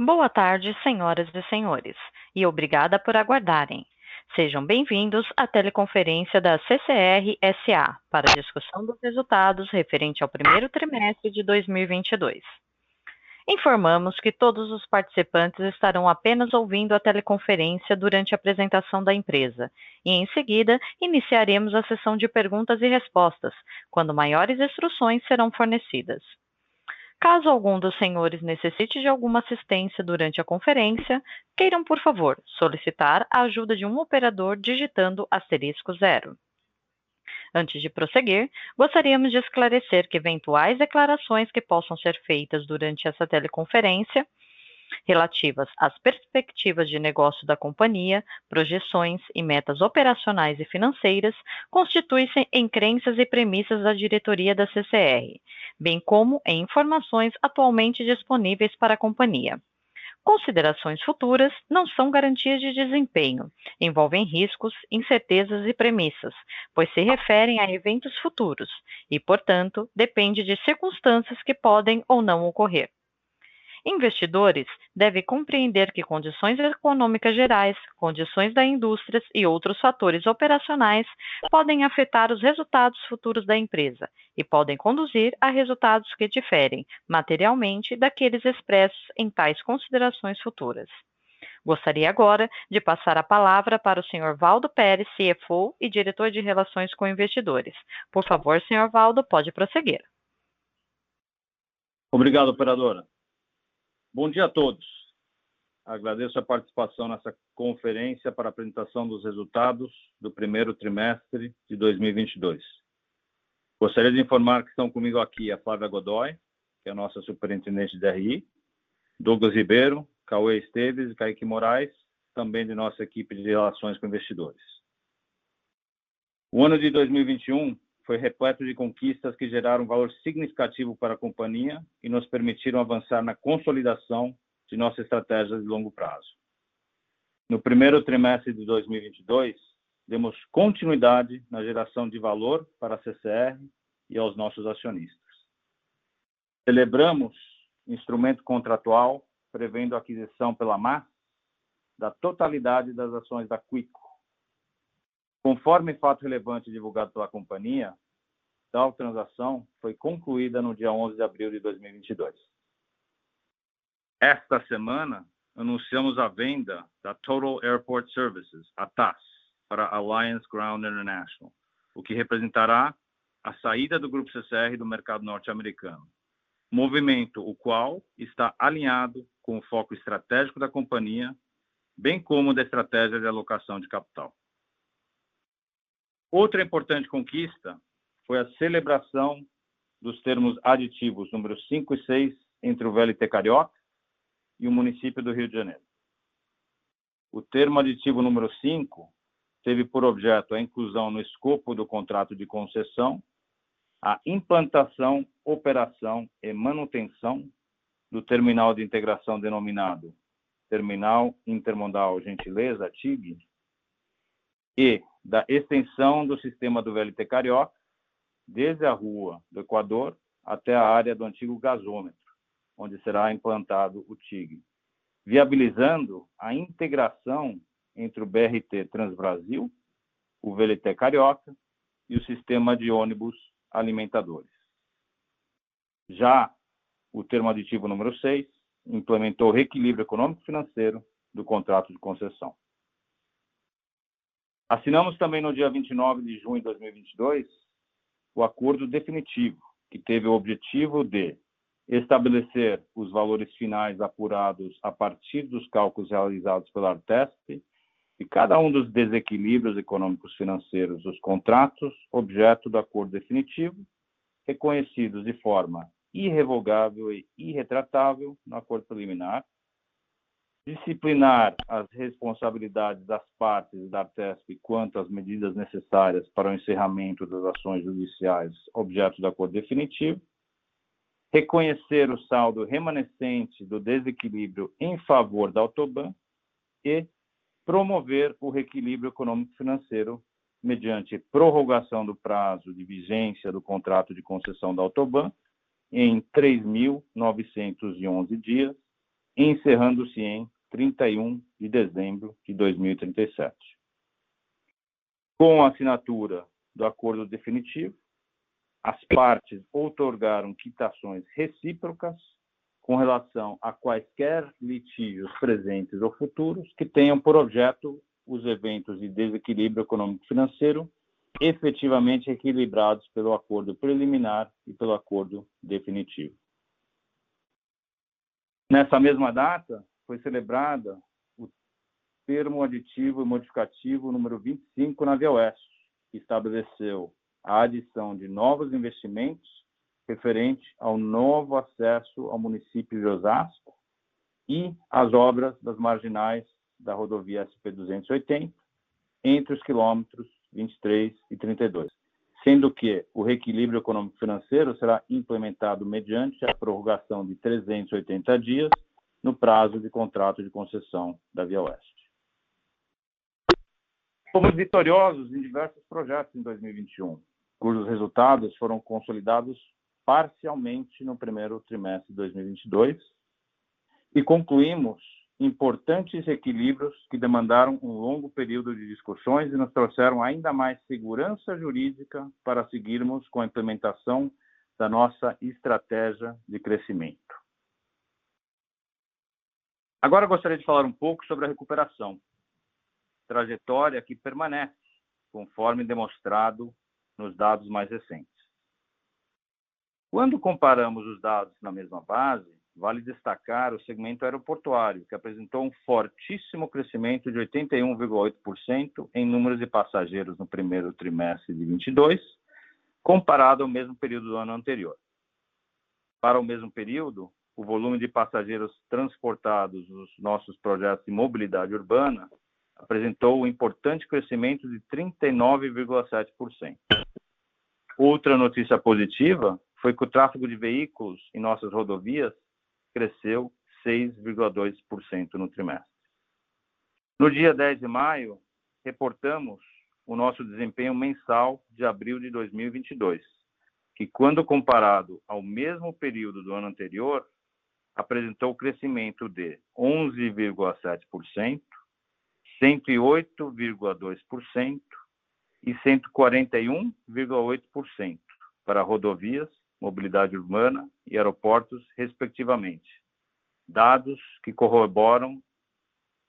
Boa tarde, senhoras e senhores, e obrigada por aguardarem. Sejam bem-vindos à teleconferência da CCR SA para discussão dos resultados referente ao primeiro trimestre de 2022. Informamos que todos os participantes estarão apenas ouvindo a teleconferência durante a apresentação da empresa e, em seguida, iniciaremos a sessão de perguntas e respostas, quando maiores instruções serão fornecidas. Caso algum dos senhores necessite de alguma assistência durante a conferência, queiram, por favor, solicitar a ajuda de um operador digitando asterisco zero. Antes de prosseguir, gostaríamos de esclarecer que eventuais declarações que possam ser feitas durante essa teleconferência relativas às perspectivas de negócio da companhia, projeções e metas operacionais e financeiras, constituem-se em crenças e premissas da diretoria da CCR, bem como em informações atualmente disponíveis para a companhia. Considerações futuras não são garantias de desempenho, envolvem riscos, incertezas e premissas, pois se referem a eventos futuros e, portanto, depende de circunstâncias que podem ou não ocorrer. Investidores devem compreender que condições econômicas gerais, condições da indústria e outros fatores operacionais podem afetar os resultados futuros da empresa e podem conduzir a resultados que diferem materialmente daqueles expressos em tais considerações futuras. Gostaria agora de passar a palavra para o Sr. Valdo Pérez, CFO e diretor de Relações com Investidores. Por favor, Sr. Valdo, pode prosseguir. Obrigado, operadora. Bom dia a todos. Agradeço a participação nessa conferência para a apresentação dos resultados do primeiro trimestre de 2022. Gostaria de informar que estão comigo aqui a Flávia Godoy, que é a nossa superintendente de RI, Douglas Ribeiro, Cauê Esteves e Kaique Moraes, também de nossa equipe de relações com investidores. O ano de 2021 foi repleto de conquistas que geraram valor significativo para a companhia e nos permitiram avançar na consolidação de nossa estratégia de longo prazo. No primeiro trimestre de 2022, demos continuidade na geração de valor para a CCR e aos nossos acionistas. Celebramos instrumento contratual prevendo a aquisição pela MAS da totalidade das ações da Quicko, Conforme fato relevante divulgado pela companhia, tal transação foi concluída no dia 11 de abril de 2022. Esta semana, anunciamos a venda da Total Airport Services, a TAS, para Alliance Ground International, o que representará a saída do Grupo CCR do mercado norte-americano, movimento o qual está alinhado com o foco estratégico da companhia, bem como da estratégia de alocação de capital. Outra importante conquista foi a celebração dos termos aditivos número 5 e 6 entre o VLT Carioca e o município do Rio de Janeiro. O termo aditivo número 5 teve por objeto a inclusão no escopo do contrato de concessão a implantação, operação e manutenção do terminal de integração denominado Terminal Intermodal Gentileza, TIG, e da extensão do sistema do VLT Carioca, desde a rua do Equador até a área do antigo gasômetro, onde será implantado o TIG, viabilizando a integração entre o BRT Transbrasil, o VLT Carioca e o sistema de ônibus alimentadores. Já o termo aditivo número 6 implementou o reequilíbrio econômico-financeiro do contrato de concessão. Assinamos também no dia 29 de junho de 2022 o acordo definitivo, que teve o objetivo de estabelecer os valores finais apurados a partir dos cálculos realizados pela Artesp e cada um dos desequilíbrios econômicos financeiros dos contratos, objeto do acordo definitivo, reconhecidos de forma irrevogável e irretratável no acordo preliminar, disciplinar as responsabilidades das partes da Artesp quanto às medidas necessárias para o encerramento das ações judiciais objeto do acordo definitivo, reconhecer o saldo remanescente do desequilíbrio em favor da Autoban e promover o reequilíbrio econômico-financeiro mediante prorrogação do prazo de vigência do contrato de concessão da Autoban em 3.911 dias encerrando-se em 31 de dezembro de 2037. Com a assinatura do acordo definitivo, as partes outorgaram quitações recíprocas com relação a quaisquer litígios presentes ou futuros que tenham por objeto os eventos de desequilíbrio econômico-financeiro efetivamente equilibrados pelo acordo preliminar e pelo acordo definitivo. Nessa mesma data, foi celebrada o termo aditivo e modificativo número 25 na Via Oeste, que estabeleceu a adição de novos investimentos referente ao novo acesso ao município de Osasco e às obras das marginais da rodovia SP-280 entre os quilômetros 23 e 32, sendo que o reequilíbrio econômico-financeiro será implementado mediante a prorrogação de 380 dias no prazo de contrato de concessão da Via Oeste. Fomos vitoriosos em diversos projetos em 2021, cujos resultados foram consolidados parcialmente no primeiro trimestre de 2022 e concluímos importantes equilíbrios que demandaram um longo período de discussões e nos trouxeram ainda mais segurança jurídica para seguirmos com a implementação da nossa estratégia de crescimento. Agora gostaria de falar um pouco sobre a recuperação, trajetória que permanece, conforme demonstrado nos dados mais recentes. Quando comparamos os dados na mesma base, Vale destacar o segmento aeroportuário, que apresentou um fortíssimo crescimento de 81,8% em números de passageiros no primeiro trimestre de 22, comparado ao mesmo período do ano anterior. Para o mesmo período, o volume de passageiros transportados nos nossos projetos de mobilidade urbana apresentou um importante crescimento de 39,7%. Outra notícia positiva foi que o tráfego de veículos em nossas rodovias cresceu 6,2% no trimestre. No dia 10 de maio, reportamos o nosso desempenho mensal de abril de 2022, que, quando comparado ao mesmo período do ano anterior, apresentou crescimento de 11,7%, 108,2% e 141,8% para rodovias mobilidade urbana e aeroportos, respectivamente. Dados que corroboram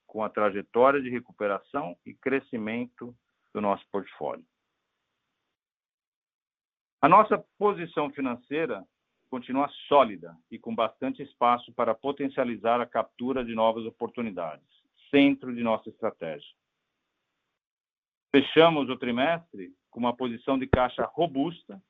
com a trajetória de recuperação e crescimento do nosso portfólio. A nossa posição financeira continua sólida e com bastante espaço para potencializar a captura de novas oportunidades, centro de nossa estratégia. Fechamos o trimestre com uma posição de caixa robusta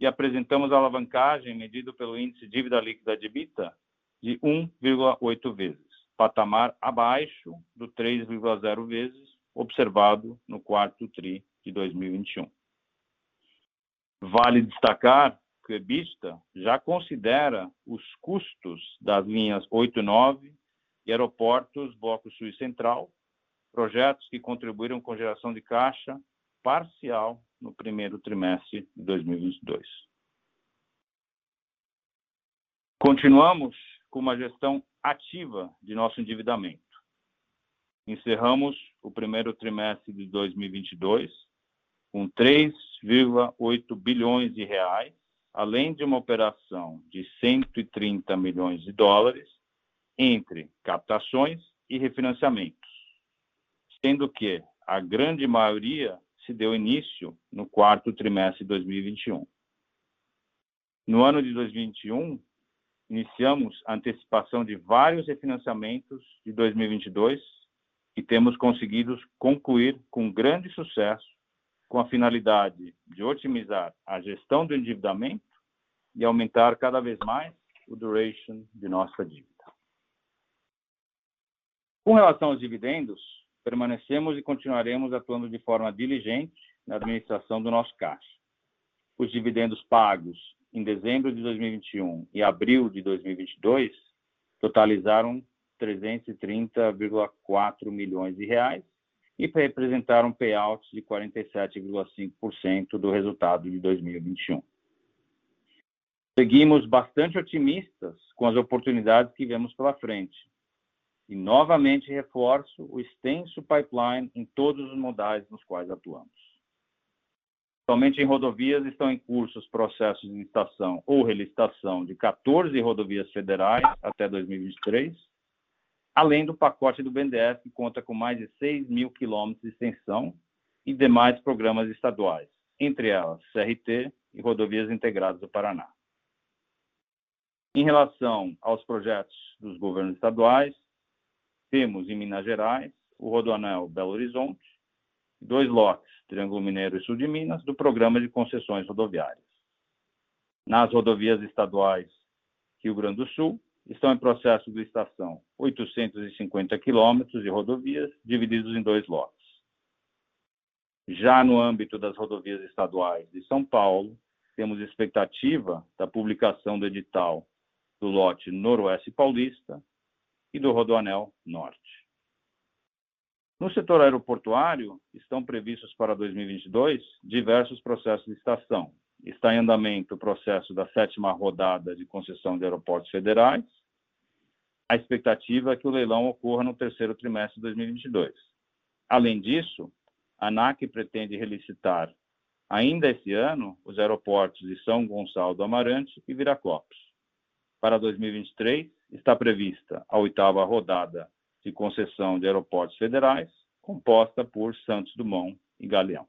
e apresentamos a alavancagem medido pelo índice dívida líquida de EBITDA de 1,8 vezes, patamar abaixo do 3,0 vezes observado no quarto TRI de 2021. Vale destacar que já considera os custos das linhas 8 e 9 e aeroportos Bloco Sul e Central, projetos que contribuíram com geração de caixa parcial no primeiro trimestre de 2022. Continuamos com uma gestão ativa de nosso endividamento. Encerramos o primeiro trimestre de 2022 com 3,8 bilhões de reais, além de uma operação de 130 milhões de dólares entre captações e refinanciamentos, sendo que a grande maioria se deu início no quarto trimestre de 2021. No ano de 2021, iniciamos a antecipação de vários refinanciamentos de 2022 e temos conseguido concluir com grande sucesso com a finalidade de otimizar a gestão do endividamento e aumentar cada vez mais o duration de nossa dívida. Com relação aos dividendos, permanecemos e continuaremos atuando de forma diligente na administração do nosso caixa. Os dividendos pagos em dezembro de 2021 e abril de 2022 totalizaram 330,4 milhões de reais e representaram payouts de 47,5% do resultado de 2021. Seguimos bastante otimistas com as oportunidades que vemos pela frente e novamente reforço o extenso pipeline em todos os modais nos quais atuamos. Somente em rodovias estão em curso os processos de licitação ou relicitação de 14 rodovias federais até 2023, além do pacote do BNDES, que conta com mais de 6 mil quilômetros de extensão e demais programas estaduais, entre elas CRT e Rodovias Integradas do Paraná. Em relação aos projetos dos governos estaduais, temos em Minas Gerais o Rodoanel Belo Horizonte, dois lotes, Triângulo Mineiro e Sul de Minas, do Programa de Concessões Rodoviárias. Nas rodovias estaduais Rio Grande do Sul, estão em processo de licitação 850 quilômetros de rodovias, divididos em dois lotes. Já no âmbito das rodovias estaduais de São Paulo, temos expectativa da publicação do edital do lote Noroeste Paulista e do Rodoanel Norte. No setor aeroportuário, estão previstos para 2022 diversos processos de licitação, está em andamento o processo da sétima rodada de concessão de aeroportos federais. A expectativa é que o leilão ocorra no terceiro trimestre de 2022. Além disso, a ANAC pretende relicitar ainda esse ano os aeroportos de São Gonçalo do Amarante e Viracopos. Para 2023, está prevista a oitava rodada de concessão de aeroportos federais, composta por Santos Dumont e Galeão.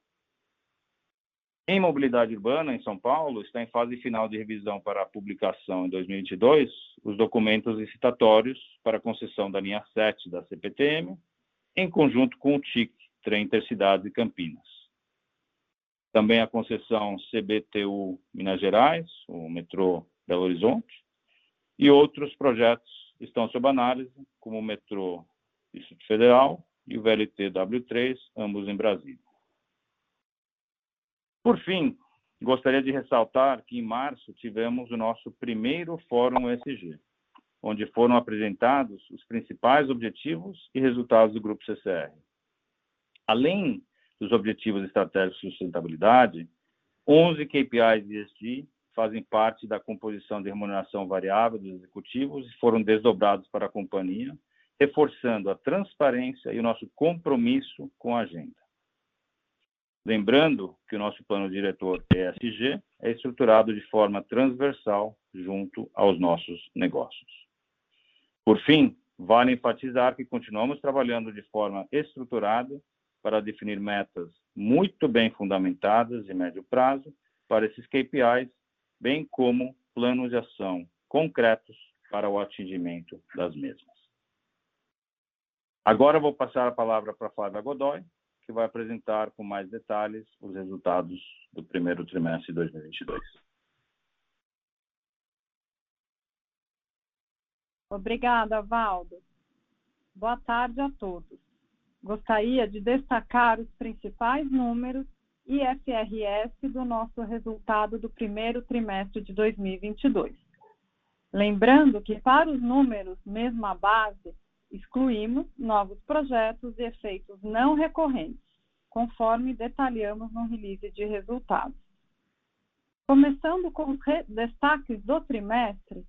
Em mobilidade urbana, em São Paulo, está em fase final de revisão para publicação em 2022 os documentos licitatórios para concessão da linha 7 da CPTM, em conjunto com o TIC, Trem Intercidades e Campinas. Também a concessão CBTU Minas Gerais, o metrô Belo Horizonte, e outros projetos estão sob análise, como o metrô Distrito Federal e o VLT W3, ambos em Brasília. Por fim, gostaria de ressaltar que em março tivemos o nosso primeiro Fórum ESG, onde foram apresentados os principais objetivos e resultados do Grupo CCR. Além dos objetivos estratégicos de sustentabilidade, 11 KPIs ESG fazem parte da composição de remuneração variável dos executivos e foram desdobrados para a companhia, reforçando a transparência e o nosso compromisso com a agenda. Lembrando que o nosso plano diretor ESG é estruturado de forma transversal junto aos nossos negócios. Por fim, vale enfatizar que continuamos trabalhando de forma estruturada para definir metas muito bem fundamentadas de médio prazo para esses KPIs, bem como planos de ação concretos para o atingimento das mesmas. Agora vou passar a palavra para Flávia Godoy, que vai apresentar com mais detalhes os resultados do primeiro trimestre de 2022. Obrigada, Valdo. Boa tarde a todos. Gostaria de destacar os principais números IFRS do nosso resultado do primeiro trimestre de 2022. Lembrando que para os números mesma base, Excluímos novos projetos e efeitos não recorrentes, conforme detalhamos no release de resultados. Começando com os destaques do trimestre,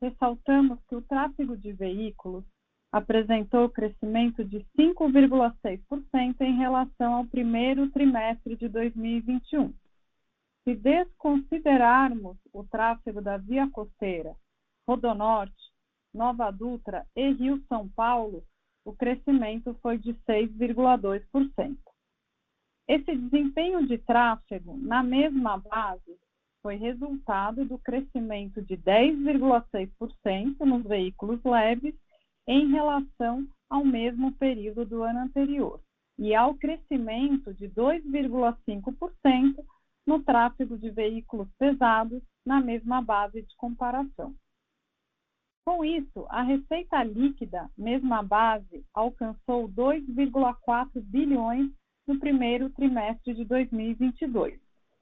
ressaltamos que o tráfego de veículos apresentou crescimento de 5,6% em relação ao primeiro trimestre de 2021. Se desconsiderarmos o tráfego da via costeira, Rodonorte Nova Dutra e Rio São Paulo, o crescimento foi de 6,2%. Esse desempenho de tráfego na mesma base foi resultado do crescimento de 10,6% nos veículos leves em relação ao mesmo período do ano anterior e ao crescimento de 2,5% no tráfego de veículos pesados na mesma base de comparação. Com isso, a receita líquida, mesma base, alcançou 2,4 bilhões no primeiro trimestre de 2022,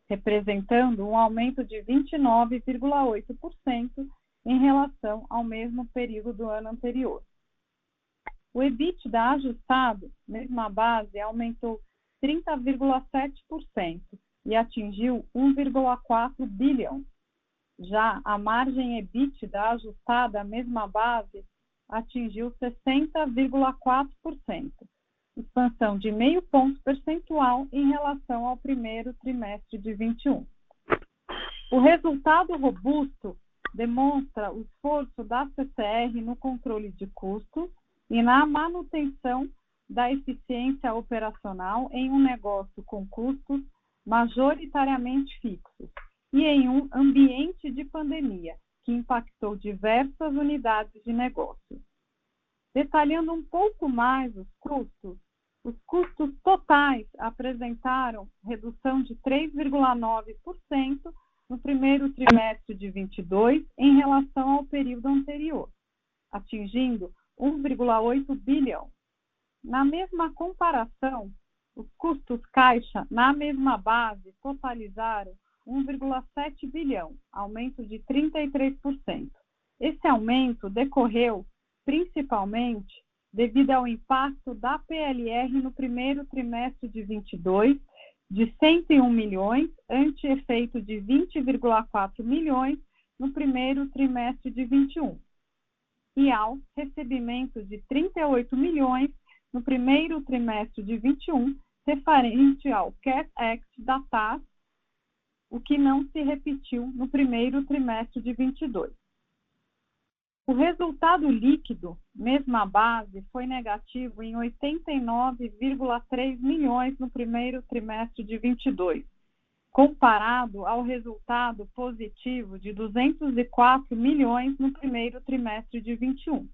representando um aumento de 29,8% em relação ao mesmo período do ano anterior. O EBITDA ajustado, mesma base, aumentou 30,7% e atingiu 1,4 bilhão, já a margem EBITDA ajustada à mesma base atingiu 60,4%, expansão de meio ponto percentual em relação ao primeiro trimestre de 21. O resultado robusto demonstra o esforço da CCR no controle de custos e na manutenção da eficiência operacional em um negócio com custos majoritariamente fixos e em um ambiente de pandemia que impactou diversas unidades de negócio. Detalhando um pouco mais os custos, os custos totais apresentaram redução de 3,9% no primeiro trimestre de 22 em relação ao período anterior, atingindo 1,8 bilhão. Na mesma comparação, os custos caixa na mesma base totalizaram 1,7 bilhão, aumento de 33%. Esse aumento decorreu principalmente devido ao impacto da PLR no primeiro trimestre de 22 de 101 milhões, ante efeito de 20,4 milhões no primeiro trimestre de 21, e ao recebimento de 38 milhões no primeiro trimestre de 21, referente ao CARES Act da TAS, o que não se repetiu no primeiro trimestre de 22. O resultado líquido, mesma base, foi negativo em 89,3 milhões no primeiro trimestre de 22, comparado ao resultado positivo de 204 milhões no primeiro trimestre de 21.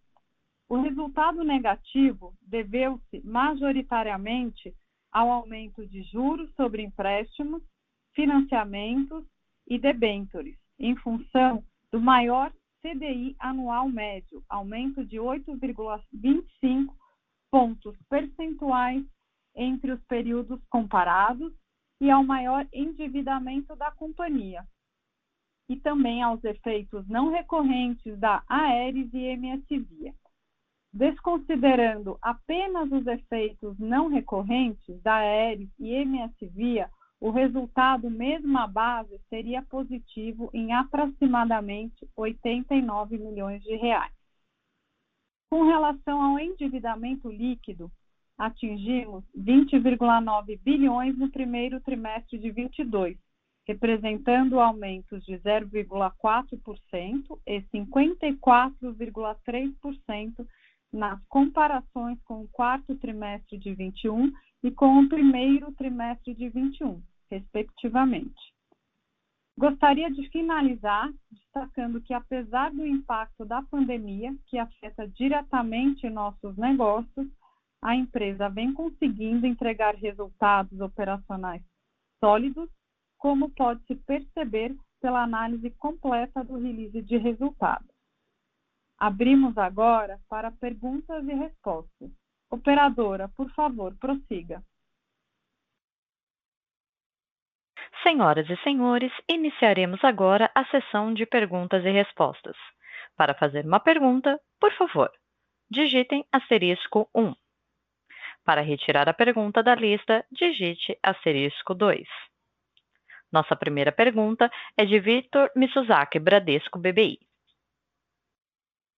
O resultado negativo deveu-se majoritariamente ao aumento de juros sobre empréstimos, financiamentos e debêntures, em função do maior CDI anual médio, aumento de 8,25 pontos percentuais entre os períodos comparados e ao maior endividamento da companhia, e também aos efeitos não recorrentes da Aeres e MS Via. Desconsiderando apenas os efeitos não recorrentes da Aeres e MS Via, o resultado mesma base seria positivo em aproximadamente 89 milhões de reais. Com relação ao endividamento líquido, atingimos 20,9 bilhões no primeiro trimestre de 22, representando aumentos de 0,4% e 54,3% nas comparações com o quarto trimestre de 21 e com o primeiro trimestre de 21 respectivamente. Gostaria de finalizar destacando que, apesar do impacto da pandemia, que afeta diretamente nossos negócios, a empresa vem conseguindo entregar resultados operacionais sólidos, como pode-se perceber pela análise completa do release de resultados. Abrimos agora para perguntas e respostas. Operadora, por favor, prossiga. Senhoras e senhores, iniciaremos agora a sessão de perguntas e respostas. Para fazer uma pergunta, por favor, digitem asterisco 1. Para retirar a pergunta da lista, digite asterisco 2. Nossa primeira pergunta é de Victor Mitsuzaki, Bradesco BBI.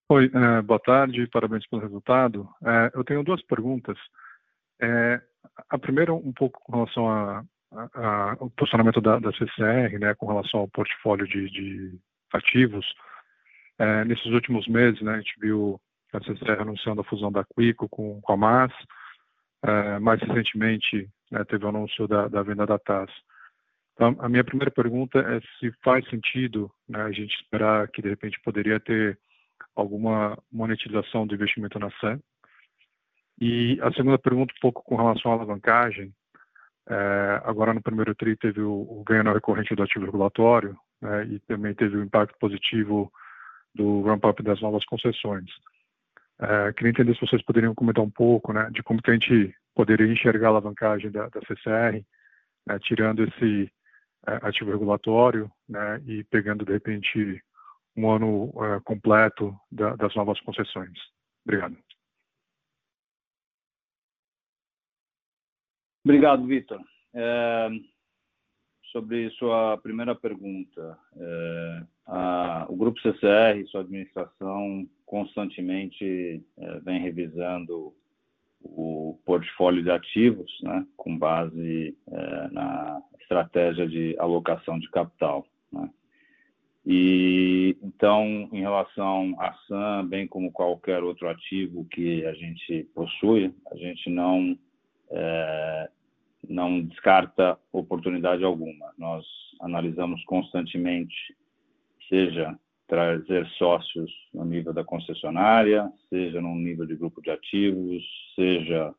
Oi, é, boa tarde, parabéns pelo resultado. É, eu tenho duas perguntas. É, a primeira, um pouco com relação a, a, o posicionamento da, da, CCR, né, com relação ao portfólio de, de ativos. É, nesses últimos meses, né, a gente viu a CCR anunciando a fusão da Quico com, com a MAS. É, mais recentemente, né, teve o anúncio da, da, venda da TAS. Então, a minha primeira pergunta é se faz sentido né, a gente esperar que, de repente, poderia ter alguma monetização do investimento na SEM. E a segunda pergunta, um pouco com relação à alavancagem, é, agora, no primeiro TRI, teve o, o ganho não recorrente do ativo regulatório né, e também teve o impacto positivo do ramp-up das novas concessões. É, queria entender se vocês poderiam comentar um pouco né, de como que a gente poderia enxergar a alavancagem da, da CCR, né, tirando esse é, ativo regulatório né, e pegando, de repente, um ano é, completo da, das novas concessões. Obrigado. Obrigado, Vitor. É, sobre sua primeira pergunta, é, a, o Grupo CCR e sua administração constantemente é, vem revisando o portfólio de ativos, né, com base é, na estratégia de alocação de capital. Né. E então, em relação à SAM, bem como qualquer outro ativo que a gente possui, a gente não é, não descarta oportunidade alguma. Nós analisamos constantemente, seja trazer sócios no nível da concessionária, seja no nível de grupo de ativos, seja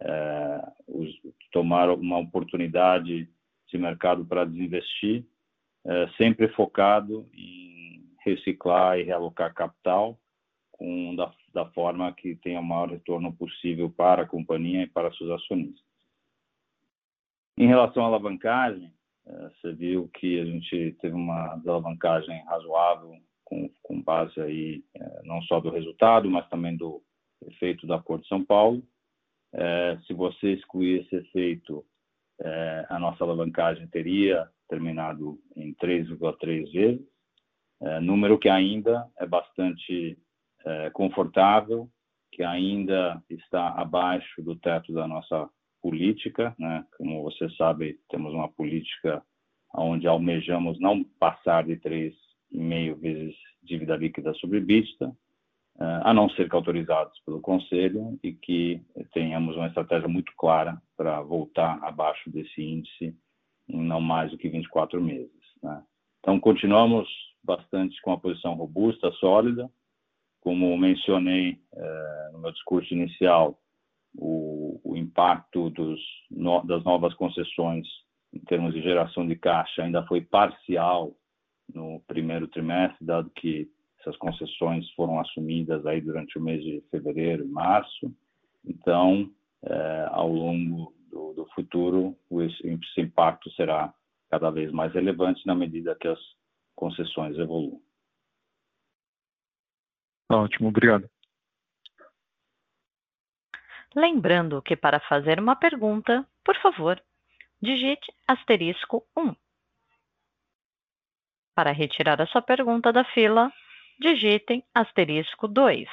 é, os, tomar uma oportunidade de mercado para desinvestir, é, sempre focado em reciclar e realocar capital com, da, da forma que tenha o maior retorno possível para a companhia e para seus acionistas. Em relação à alavancagem, é, você viu que a gente teve uma alavancagem razoável com, com base aí é, não só do resultado, mas também do efeito da Cor de São Paulo. É, se você excluir esse efeito, a nossa alavancagem teria terminado em 3,3 vezes, número que ainda é bastante confortável, que ainda está abaixo do teto da nossa política, né? Como você sabe, temos uma política onde almejamos não passar de 3,5 vezes dívida líquida sobre vista, eh, a não ser que autorizados pelo Conselho e que tenhamos uma estratégia muito clara para voltar abaixo desse índice em não mais do que 24 meses. Né? Então, continuamos bastante com a posição robusta, sólida. Como mencionei eh, no meu discurso inicial, o, o impacto dos, no, das novas concessões em termos de geração de caixa ainda foi parcial no primeiro trimestre, dado que essas concessões foram assumidas aí durante o mês de fevereiro e março. Então, é, ao longo do, do futuro, esse, impacto será cada vez mais relevante na medida que as concessões evoluam. Ótimo, obrigado. Lembrando que para fazer uma pergunta, por favor, digite asterisco 1. Para retirar a sua pergunta da fila, digitem asterisco 2.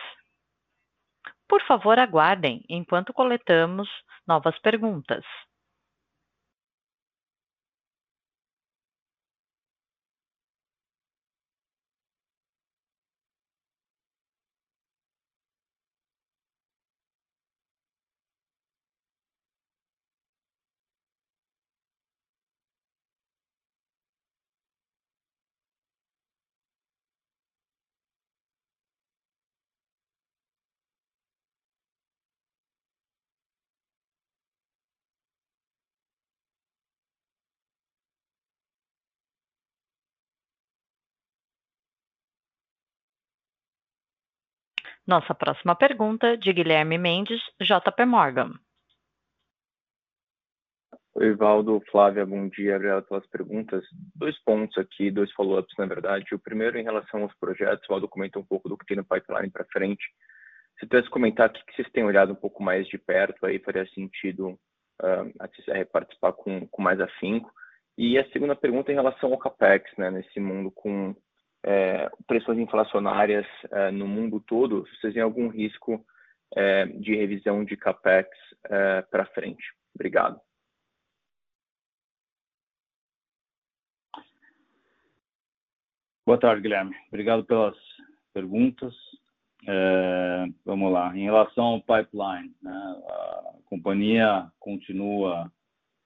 Por favor, aguardem enquanto coletamos novas perguntas. Nossa próxima pergunta de Guilherme Mendes, JP Morgan. Oi, Valdo, Flávia, bom dia, obrigado pelas perguntas. Dois pontos aqui, dois follow-ups, na verdade. O primeiro, em relação aos projetos, o Valdo comentou um pouco do que tem no pipeline para frente. Se pudesse comentar o que vocês têm olhado um pouco mais de perto, aí faria sentido uh, a CCR participar com, com mais afinco. E a segunda pergunta em relação ao CAPEX, né, nesse mundo com é, pressões inflacionárias é, no mundo todo, vocês têm algum risco é, de revisão de capex é, para frente? Obrigado. Boa tarde, Guilherme. Obrigado pelas perguntas. É, vamos lá. Em relação ao pipeline, né, a companhia continua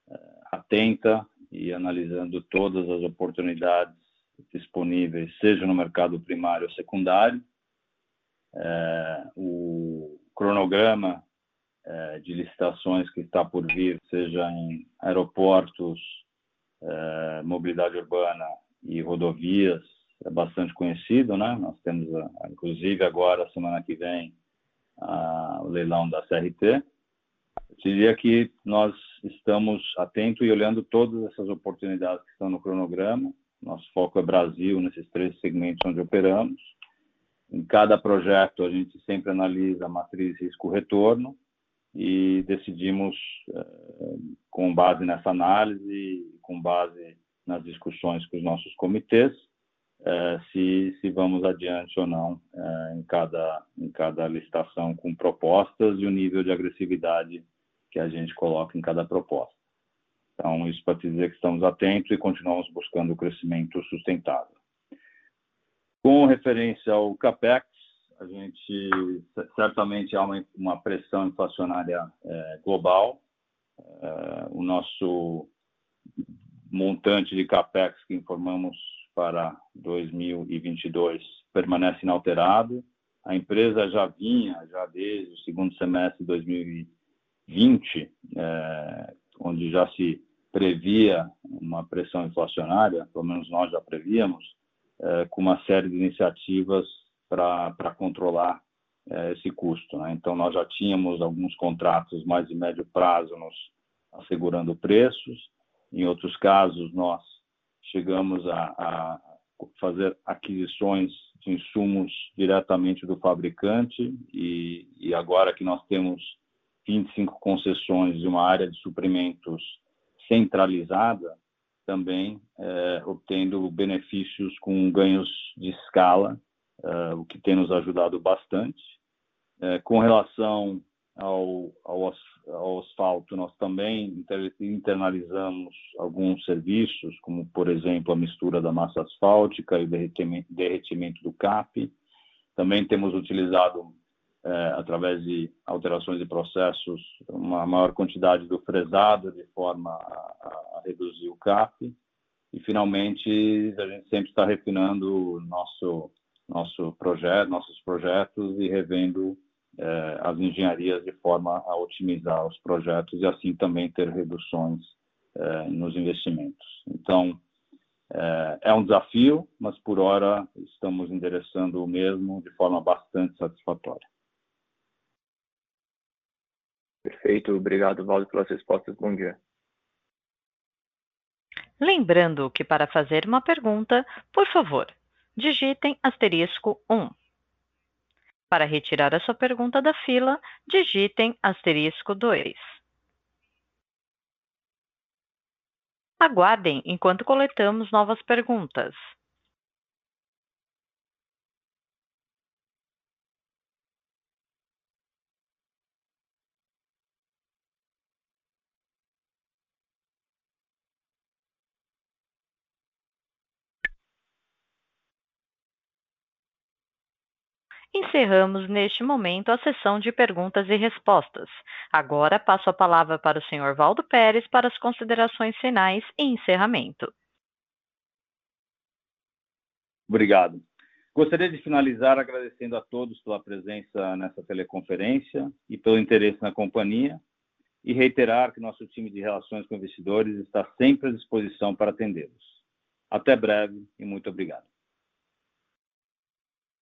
é, atenta e analisando todas as oportunidades disponíveis, seja no mercado primário ou secundário. É, o cronograma é, de licitações que está por vir, seja em aeroportos, é, mobilidade urbana e rodovias, é bastante conhecido, né? Nós temos, inclusive agora, semana que vem, a, o leilão da CRT. Eu diria que nós estamos atentos e olhando todas essas oportunidades que estão no cronograma, nosso foco é Brasil nesses três segmentos onde operamos. Em cada projeto, a gente sempre analisa a matriz risco-retorno e decidimos, eh, com base nessa análise, com base nas discussões com os nossos comitês é, se, vamos adiante ou não é, em, cada, em cada licitação com propostas e o nível de agressividade que a gente coloca em cada proposta. Então, isso para dizer que estamos atentos e continuamos buscando o crescimento sustentável. Com referência ao CAPEX, a gente certamente há uma, uma pressão inflacionária é, global. É, o nosso montante de CAPEX que informamos para 2022 permanece inalterado. A empresa já vinha, já desde o segundo semestre de 2020, é, já se previa uma pressão inflacionária, pelo menos nós já prevíamos, é, com uma série de iniciativas para controlar é, esse custo. Né? Então, nós já tínhamos alguns contratos mais de médio prazo nos assegurando preços, em outros casos, nós chegamos a, a fazer aquisições de insumos diretamente do fabricante e, e, agora que nós temos 25 concessões de uma área de suprimentos centralizada, também é, obtendo benefícios com ganhos de escala, é, o que tem nos ajudado bastante. É, com relação ao, ao, ao asfalto, nós também internalizamos alguns serviços, como, por exemplo, a mistura da massa asfáltica e o derretimento, derretimento do CAP. Também temos utilizado, é, através de alterações de processos, uma maior quantidade do fresado, de forma a, a reduzir o CAP. E, finalmente, a gente sempre está refinando nosso, nosso projeto, nossos projetos e revendo eh, as engenharias de forma a otimizar os projetos e assim também ter reduções eh, nos investimentos. Então, eh, é um desafio, mas por hora estamos endereçando o mesmo de forma bastante satisfatória. Perfeito, obrigado, Valdo, pelas respostas. Bom dia. Lembrando que para fazer uma pergunta, por favor, digitem asterisco 1. Para retirar a sua pergunta da fila, digitem asterisco 2. Aguardem enquanto coletamos novas perguntas. Encerramos neste momento a sessão de perguntas e respostas. Agora passo a palavra para o senhor Valdo Pérez para as considerações finais e encerramento. Obrigado. Gostaria de finalizar agradecendo a todos pela presença nessa teleconferência e pelo interesse na companhia e reiterar que nosso time de relações com investidores está sempre à disposição para atendê-los. Até breve e muito obrigado.